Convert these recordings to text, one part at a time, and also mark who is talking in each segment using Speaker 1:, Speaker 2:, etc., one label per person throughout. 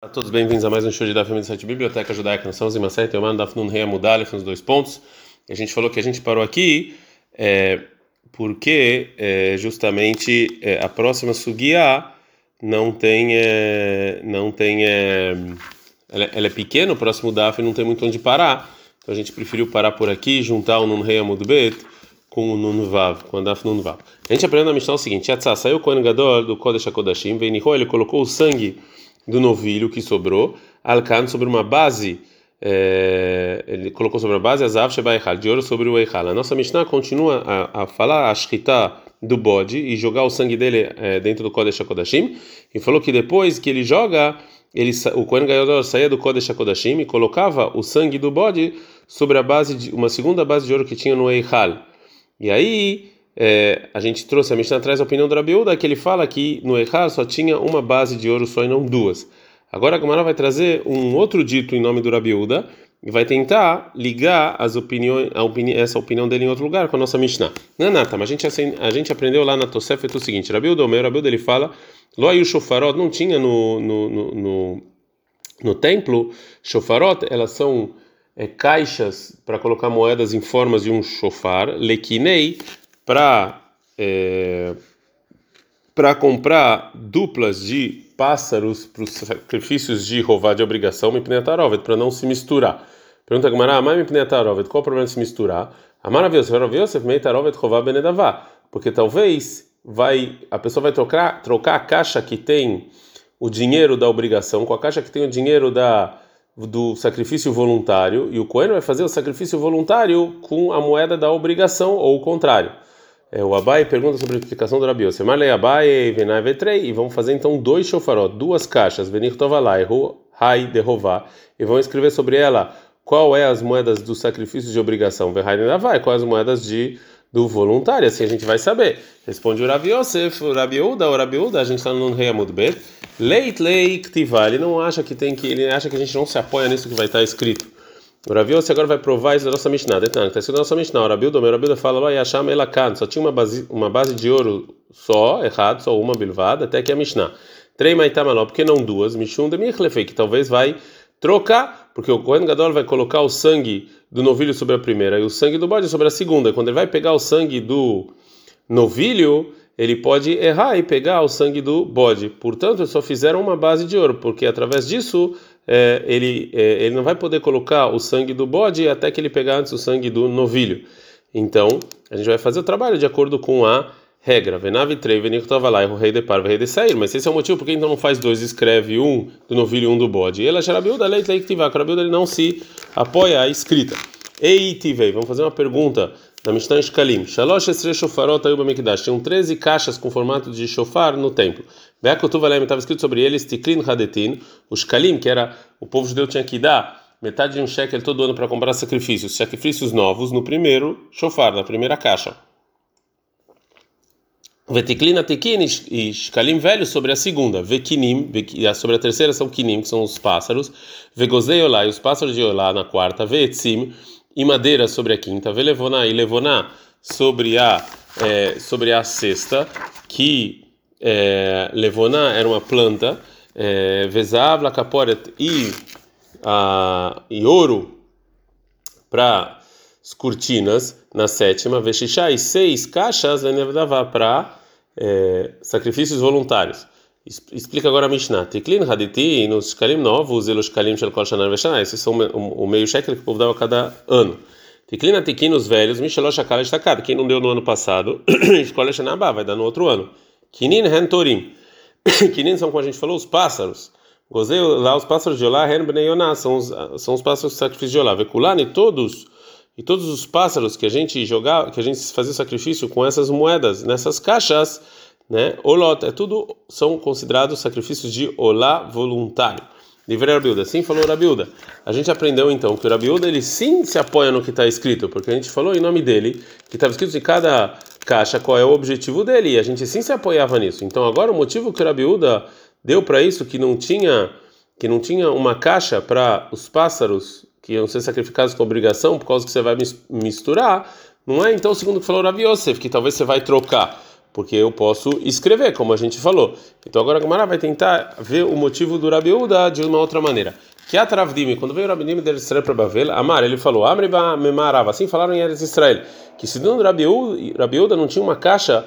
Speaker 1: A todos bem-vindos a mais um show de do site Biblioteca Judaica. Nós estamos em Masai Teoman, Daf Nun Rei Amudalef, nos dois pontos. A gente falou que a gente parou aqui é, porque é, justamente é, a próxima Sugia não tem. É, não tem é, ela, ela, é pequena, o próximo Daf não tem muito onde parar. Então a gente preferiu parar por aqui, juntar o Nun Rei Amudbet com o Nun Vav, com o Daf Nun Vav. A gente aprendeu na Mishnah o seguinte: Yatzá, saiu o Kohen Gadol do Kodesh HaKodashim, Veniho, ele colocou o sangue do novilho que sobrou, Alcan sobre uma base, é, ele colocou sobre a base Azav Shebaichal, de ouro sobre o Eichal. A nossa Mishnah continua a, a falar a Shkita do bode e jogar o sangue dele é, dentro do Kodesh HaKodashim, e falou que depois que ele joga, ele, o Kohen Gadol saía do Kodesh HaKodashim e colocava o sangue do bode sobre a base de uma segunda base de ouro que tinha no Eichal. E aí é, a gente trouxe a Mishnah atrás a opinião do Rabiuda, que ele fala que no Echar só tinha uma base de ouro só e não duas. Agora a Gamara vai trazer um outro dito em nome do Rabiuda e vai tentar ligar as opiniões, opini essa opinião dele em outro lugar com a nossa Mishnah. É nada, mas a gente, a gente aprendeu lá na Tosefet o seguinte: Rabiuda, o meu Rabiuda ele fala, Loayu Shofarot não tinha no, no, no, no, no templo, Shofarot, elas são. É, caixas para colocar moedas em formas de um shofar, lekinei, para é, para comprar duplas de pássaros para os sacrifícios de rová de obrigação, para não se misturar. Pergunta Gamara, mas mipnetarovet, qual o problema de se misturar? Amar Yosef, meitarovet rová benedavá, porque talvez vai a pessoa vai trocar trocar a caixa que tem o dinheiro da obrigação com a caixa que tem o dinheiro da do sacrifício voluntário e o Cohen vai fazer o sacrifício voluntário com a moeda da obrigação ou o contrário. É, o Abai pergunta sobre a explicação do Rabi Yosef. Marlei Abai, Venai Vetrei. E vamos fazer então dois shofarot, duas caixas, Venir Tovalai, Rai Dehová. E vão escrever sobre ela qual é as moedas do sacrifício de obrigação, Verrai Nedavai, quais as moedas de do voluntário, assim a gente vai saber. Responde o Rabi Yosef, o Rabi Uda, o Rabi Uda, a gente está no Rei Amud Bet. Leit lei ktivá, ele não acha que tem que, ele acha que a gente não se apoia nisso que vai estar escrito. O Rabi você agora vai provar isso da nossa Mishnah. Está escrito na nossa Mishnah. O Rabi o meu Rabi fala só tinha uma base, uma base de ouro só, errado, só uma bilvada, até que a Mishnah. Trei Maitamaló, por que não duas? Mishum de Michlefei, que talvez vai trocar, porque o Kohen Gadol vai colocar o sangue do novilho sobre a primeira e o sangue do bode sobre a segunda. Quando ele vai pegar o sangue do novilho, ele pode errar e pegar o sangue do bode. Portanto, só fizeram uma base de ouro, porque através disso é, ele, é, ele não vai poder colocar o sangue do bode até que ele pegar antes o sangue do novilho. Então, a gente vai fazer o trabalho de acordo com a regra. Venave trei, venictova lá, rei de par, rei de sair. Mas esse é o motivo porque então não faz dois, escreve um do novilho e um do bode. Ela xerabiuda, leite, leite, tivá. ele não se apoia à escrita. Ei, tivei, vamos fazer uma pergunta na Mishnah Shkalim. Shalosh esre shofarot ayuba mikdash. Tinham 13 caixas com formato de shofar no templo. Be'akotuvalem estava escrito sobre eles tiklin hadetin. O Shkalim, que era o povo judeu tinha que dar metade de um shekel todo ano para comprar sacrifícios, sacrifícios novos no primeiro shofar, na primeira caixa. Vetiklina tekin e shkalim velho sobre a segunda. Vekinim, sobre a terceira são kinim, que são os pássaros. Vegozei olá, e os pássaros de olá na quarta. Veetzim, e madeira sobre a quinta, velevoná e levoná sobre a é, sobre a sexta, que é, levoná era uma planta, é, vezav lacaporet e a e ouro para as cortinas na sétima, vexixá e seis caixas para é, sacrifícios voluntários. Explica agora a Mishnah. Tiklin haditi nos shkalim novos, elos shkalim shel kol shana. Esses são o meio shekel que o povo dava cada ano. Tiklin atikin nos velhos, mishelosh shakal estakad. Quem não deu no ano passado, escolhe shana vai dar no outro ano. Kinin hen torim. Kinin são, como a gente falou, os pássaros. Gozei lá os pássaros de Olá, hen bnei yonah, são os, são os pássaros de sacrifício de Olá. Vekulani, todos e todos os pássaros que a gente jogava, que a gente fazia sacrifício com essas moedas nessas caixas né? Olot, é tudo são considerados sacrifícios de olá voluntário. Livre Rabiuda, assim falou Rabiuda. A gente aprendeu então que o Rabiuda ele sim se apoia no que está escrito, porque a gente falou em nome dele que estava escrito em cada caixa qual é o objetivo dele e a gente sim se apoiava nisso. Então agora o motivo que o Rabiuda deu para isso que não tinha que não tinha uma caixa para os pássaros que iam ser sacrificados com obrigação por causa que você vai misturar, não é? Então segundo que falou Rabi Yosef, que talvez você vai trocar porque eu posso escrever, como a gente falou. Então agora a Gamara vai tentar ver o motivo do Rabiúda de uma outra maneira. Que a Travdimi, quando veio o Rabdim de Israel para Bavel, Amar, ele falou, Amriba Memarava, assim falaram em Eretz Israel, que se dando Rabiúda não tinha uma caixa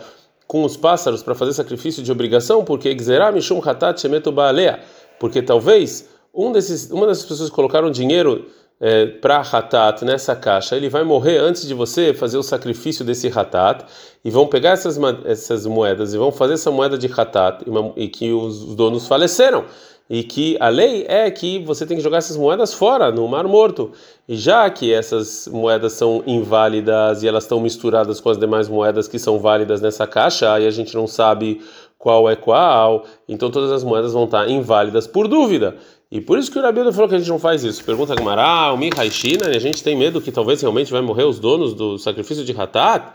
Speaker 1: com os pássaros para fazer sacrifício de obrigação, porque Gzerah Mishum Hatat Shemetu Baalea, porque talvez um desses, uma dessas pessoas que colocaram dinheiro é, para Hatat nessa caixa, ele vai morrer antes de você fazer o sacrifício desse Hatat, e vão pegar essas, essas moedas e vão fazer essa moeda de Hatat, e, e que os donos faleceram e que a lei é que você tem que jogar essas moedas fora no Mar Morto. E já que essas moedas são inválidas e elas estão misturadas com as demais moedas que são válidas nessa caixa, aí a gente não sabe qual é qual, então todas as moedas vão estar inválidas por dúvida. E por isso que o Rabi falou que a gente não faz isso. Pergunta a Gamara, o Mihaishina, e a gente tem medo que talvez realmente vai morrer os donos do sacrifício de Hatat,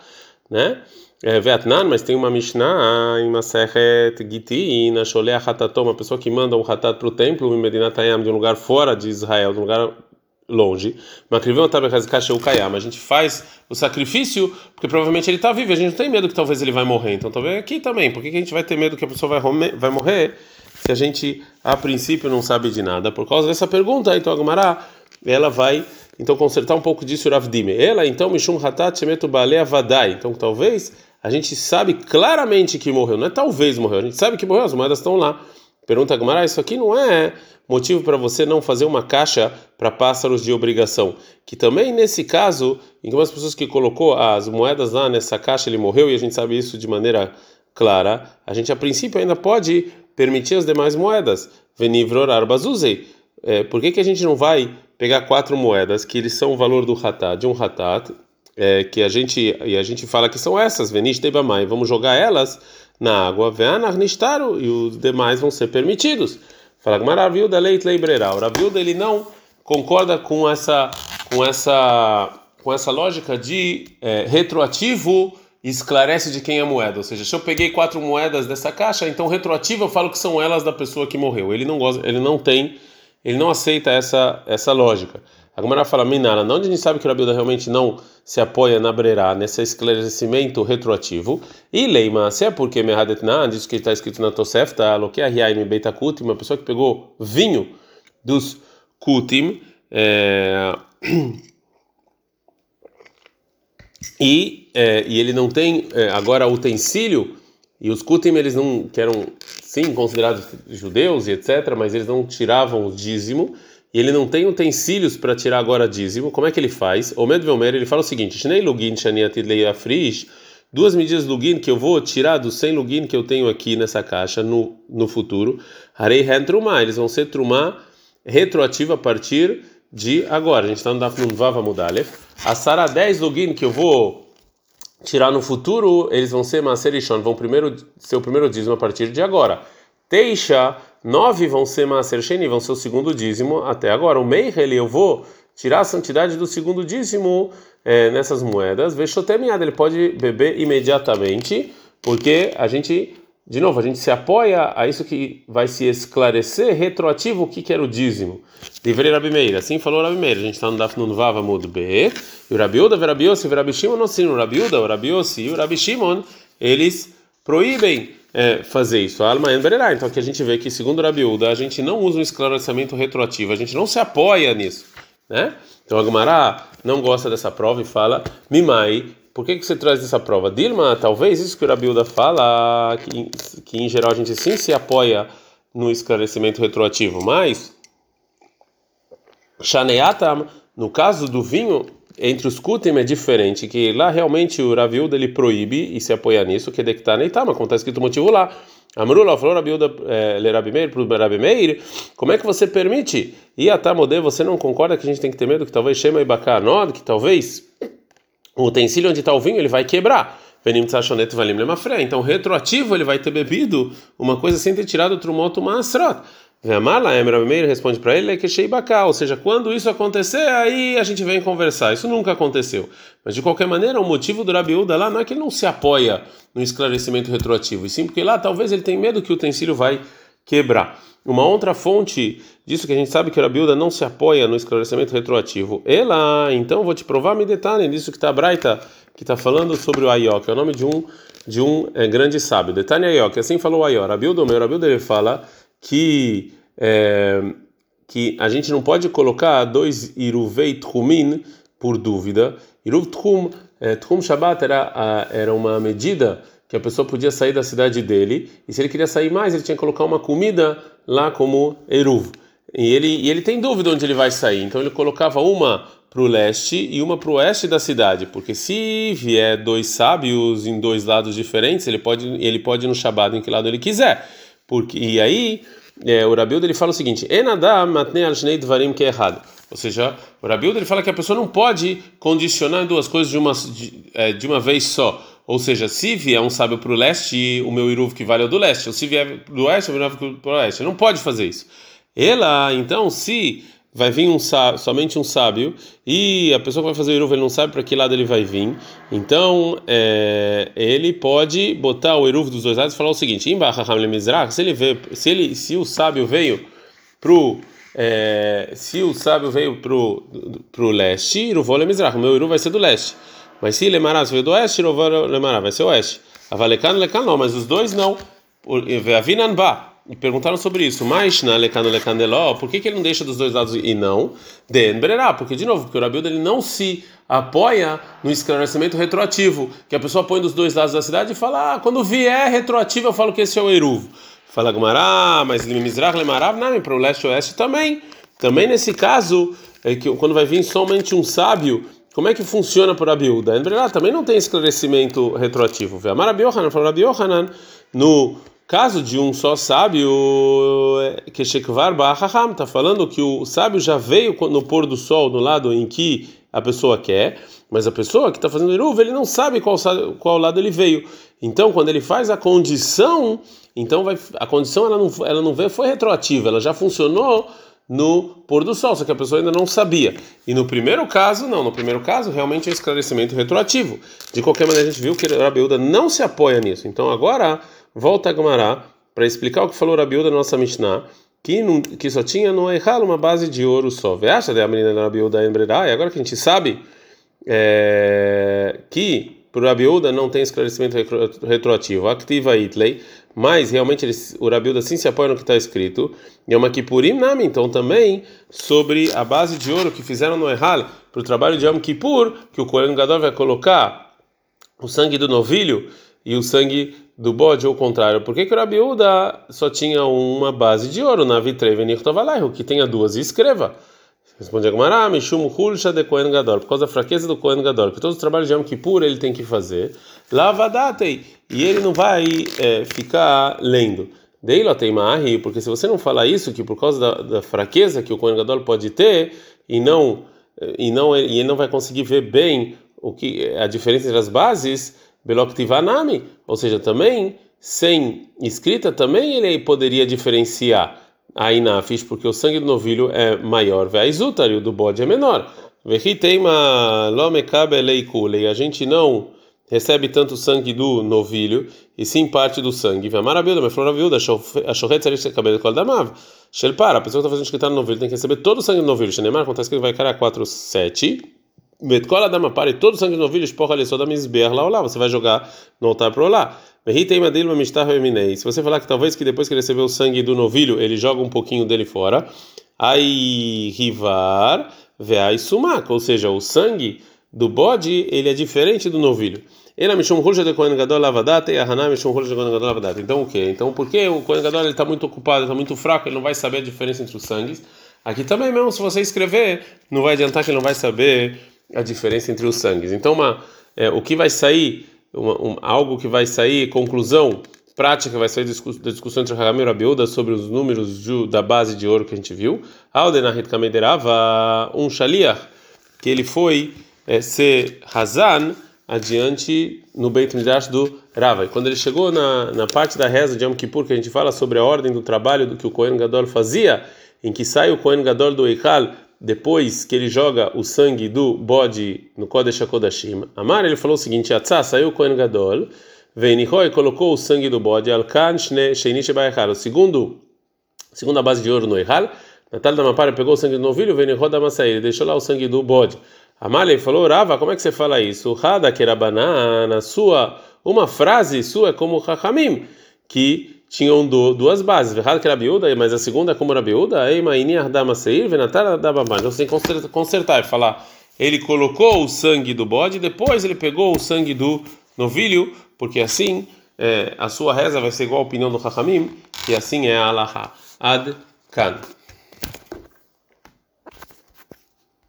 Speaker 1: né? é, Vietnã, mas tem uma Mishnah em Maseret Giti, na Sholea Hatatom, uma pessoa que manda um Hatat para o templo em Medinat Hayam, de um lugar fora de Israel, de um lugar longe. A gente faz o sacrifício porque provavelmente ele está vivo. A gente não tem medo que talvez ele vai morrer. Então talvez aqui também. Por que a gente vai ter medo que a pessoa vai, vai morrer se a gente a princípio não sabe de nada? Por causa dessa pergunta, então a Gumara, ela vai então consertar um pouco disso Ravdime. Ela então Mishum Hatat Shemetu Balea Vadai. Então talvez a gente sabe claramente que morreu, não é talvez morreu, a gente sabe que morreu, as moedas estão lá. Pergunta a Gamara, isso aqui não é motivo para você não fazer uma caixa para pássaros de obrigação. Que também nesse caso, em algumas pessoas que colocou as moedas lá nessa caixa, ele morreu e a gente sabe isso de maneira clara, a gente a princípio ainda pode permitir as demais moedas. Venivror arbazuzei. É, por que, que a gente não vai pegar quatro moedas que eles são o valor do hatat, de um hatat, é, que a gente e a gente fala que são essas, venish tebamai, vamos jogar elas na água, ve'anarnistaru, e os demais vão ser permitidos. Fala maravilha, leit leibreira. O ele não concorda com essa com essa com essa lógica de é, retroativo esclarece de quem é a moeda. Ou seja, se eu peguei quatro moedas dessa caixa, então retroativo eu falo que são elas da pessoa que morreu. Ele não gosta, ele não tem, ele não aceita essa essa lógica. A Gemara fala, Minara, não a gente sabe que o Rabilda realmente não se apoia na Breira, nesse esclarecimento retroativo. E Leima, se é porque Mehadetna, diz que está escrito na Tosefta, Loquea Riaim Beita Kutim, uma pessoa que pegou vinho dos Kutim, é... e, é, e ele não tem é, agora utensílio, e os Kutim eles não, que eram sim considerados judeus e etc., mas eles não tiravam o dízimo e ele não tem utensílios para tirar agora dízimo, como é que ele faz? O Medvelmer ele fala o seguinte: lugin duas medidas lugin que eu vou tirar dos 100 lugin que eu tenho aqui nessa caixa no, no futuro, harei trumá, eles vão ser trumá retroativa a partir de agora. A gente está no Dafnun Vava Mudalef. A Sara 10 lugin que eu vou tirar no futuro, eles vão ser Maserishon, vão primeiro ser o primeiro dízimo a partir de agora. Teixa Nove vão ser Sheni, vão ser o segundo dízimo até agora. O Meihel, eu vou tirar a santidade do segundo dízimo é, nessas moedas. Vexotemiada, ele pode beber imediatamente, porque a gente, de novo, a gente se apoia a isso que vai se esclarecer retroativo o que, que era o dízimo. Livrei Rabi Meir, assim falou Rabi Meir. A gente está no Dafnun Vava Mud B. E o Rabiuda, o Rabiossi, o Rabi Shimon, não sim, o Rabiuda, o Rabiossi e o Rabi Shimon, eles proíbem é, fazer isso. Alma Envererá. Então aqui a gente vê que, segundo Rabiúda, a gente não usa um esclarecimento retroativo, a gente não se apoia nisso. Né? Então a Gumará não gosta dessa prova e fala: Mimai, por que, que você traz essa prova? Dilma, talvez isso que o Rabiúda fala, que, que em geral a gente sim se apoia no esclarecimento retroativo, mas. Shaneatam, no caso do vinho, entre os kutim é diferente, que lá realmente o Raviuda ele proíbe e se apoia nisso, que é dectar neitama, como está escrito o motivo lá. Amrula falou Rabiuda eh, le Rabi Meir para Rabi Meir, como é que você permite? E Atamode, você não concorda que a gente tem que ter medo que talvez Shema e Bacanod, que talvez o utensílio onde está o vinho ele vai quebrar. Então, retroativo, ele vai ter bebido uma coisa sem ter tirado o trumoto Masrot. Amala, Emra Meir responde para ele é que Sheibaka, ou seja, quando isso acontecer, aí a gente vem conversar. Isso nunca aconteceu. Mas de qualquer maneira, o motivo do Rabiúda lá não é que ele não se apoia no esclarecimento retroativo, e sim porque lá talvez ele tenha medo que o utensílio vai quebrar. Uma outra fonte disso que a gente sabe que a Rabiuda não se apoia no esclarecimento retroativo. Ela, então vou te provar me detalhe disso que está Braita, que está falando sobre o Ayó, que é o nome de um de um é, grande sábio. Detalhe Ayó, que assim falou o Ayó. Rabiuda, meu Rabiuda ele fala que é, que a gente não pode colocar dois iruvei tchumin por dúvida. Iruv tchum, é, tchum Shabbat era, era uma medida que a pessoa podia sair da cidade dele, e se ele queria sair mais, ele tinha que colocar uma comida lá como eruv. E ele, e ele tem dúvida onde ele vai sair, então ele colocava uma para o leste e uma para o oeste da cidade, porque se vier dois sábios em dois lados diferentes, ele pode, ele pode ir no Shabbat em que lado ele quiser. Porque, e aí, é, o Rabildo ele fala o seguinte: dvarim que é errado. Ou seja, o Rabildo ele fala que a pessoa não pode condicionar duas coisas de uma, de, é, de uma vez só. Ou seja, se vier um sábio para o leste, o meu iruv que vale o do leste. Ou se vier do oeste, o meu iruv para o oeste. Não pode fazer isso. Ela, então, se vai vir um sábio, somente um sábio e a pessoa que vai fazer o iruv ele não sabe para que lado ele vai vir, então é, ele pode botar o iruv dos dois lados e falar o seguinte: se ele vê, se ele, se o sábio veio pro é, se o sábio veio pro pro leste, o meu iruv vai ser do leste. Mas se Lemará veio do oeste, Lemará vai ser oeste. Avalecan, Lecan não, mas os dois não. Avinanba. E perguntaram sobre isso. Mas na Lecano Lecandeló, por que, que ele não deixa dos dois lados e não? Denberá, porque de novo, porque o Rabildo ele não se apoia no esclarecimento retroativo, que a pessoa põe dos dois lados da cidade e fala: ah, quando vier retroativo, eu falo que esse é o Eruv. Fala Gumará, mas Mizrach Lemarav, não, para o leste e oeste também. Também nesse caso, é que quando vai vir somente um sábio como é que funciona por Abiúda? Também não tem esclarecimento retroativo. No caso de um só sábio que Shekvar Bahaham está falando que o sábio já veio no pôr do sol no lado em que a pessoa quer, mas a pessoa que está fazendo Eruv, ele não sabe qual, qual lado ele veio. Então, quando ele faz a condição, então vai, a condição ela não, ela não veio, foi retroativa, ela já funcionou no pôr do sol, só que a pessoa ainda não sabia. E no primeiro caso, não, no primeiro caso, realmente é esclarecimento retroativo. De qualquer maneira, a gente viu que Rabiuda não se apoia nisso. Então agora, volta a Gamará para explicar o que falou Rabiuda na nossa Mishnah, que, não, que só tinha no Eichal uma base de ouro só. Veja de a menina da Rabiuda e agora que a gente sabe é, que por Rabiuda não tem esclarecimento retroativo. Activa Itley mas realmente eles, o Rabilda sim se apoia no que está escrito. E uma Kippurim Nami, então também sobre a base de ouro que fizeram no Erral para o trabalho de Yom Kippur, que o Kohen Gadol vai colocar o sangue do novilho e o sangue do bode, ou o contrário. Por que, que o Rabiuda só tinha uma base de ouro na Vitrei Venir o que tenha duas e escreva? Responde Agmará, Mishum Hulsha de Kohen Gadol, por causa da fraqueza do Kohen Gadol, que todos os trabalhos de Yom Kippur ele tem que fazer. Lavadatei, e ele não vai é, ficar lendo. Ateimahi, porque se você não falar isso, que por causa da, da fraqueza que o Kohen Gadol pode ter, e não, e não, e ele não vai conseguir ver bem o que a diferença entre as bases, Beloktivanami, ou seja, também, sem escrita, também ele poderia diferenciar aí na fish, porque o sangue do novilho é maior, e o do bode é menor. A gente não recebe tanto sangue do novilho, e sim parte do sangue. Maravilha, mas falou a viúva, a chorreta seria cabelo com a damav. Shelpar, a pessoa que está fazendo escritar no novilho tem que receber todo o sangue do novilho. Shenemar, acontece que ele vai cair a 4, 7. Betcola dama para e todo sangue do novilho, esporra ali só da misber lá, lá, você vai jogar no altar para lá. Se você falar que talvez que depois que ele recebeu o sangue do novilho, ele joga um pouquinho dele fora, aí rivar, veai sumac, ou seja, o sangue do bode, ele é diferente do novilho. Então o que? Então por que o Kohen Gadol está muito ocupado, está muito fraco, ele não vai saber a diferença entre os sangues? Aqui também mesmo, se você escrever, não vai adiantar que ele não vai saber a diferença entre os sangues. Então uma, é, o que vai sair uma, um, algo que vai sair, conclusão prática vai sair da discussão entre Hagamir e Rabiuda sobre os números de, da base de ouro que a gente viu. Aldenahit Kamederava, um shaliach, que ele foi é, ser Hazan adiante no Beit Midrash do Rava. E quando ele chegou na, na parte da reza de Yom Kippur, que a gente fala sobre a ordem do trabalho do que o Kohen Gadol fazia, em que sai o Kohen Gadol do Eichal depois que ele joga o sangue do bode no Kodesh HaKodashim, Amar, ele falou o seguinte: Atzá, saiu o Kohen Gadol, Veinichoi colocou o sangue do bode, Alkan Sheini O segundo Segunda base de ouro no Eihal. Natal da Mapara pegou o sangue do novilho, veio roda Massaí, ele deixou lá o sangue do bode. Amália falou, Rava, como é que você fala isso? Rada que era banana, sua, uma frase sua é como Chachamim, que tinham duas bases. Rada que era biúda, mas a segunda é como era biúda, ei, maini ardama seir, venatar da babá. Então você tem que consertar e falar, ele colocou o sangue do bode, depois ele pegou o sangue do novilho, porque assim é, a sua reza vai ser igual a opinião do Chachamim, que assim é a Alaha. Ad Kan.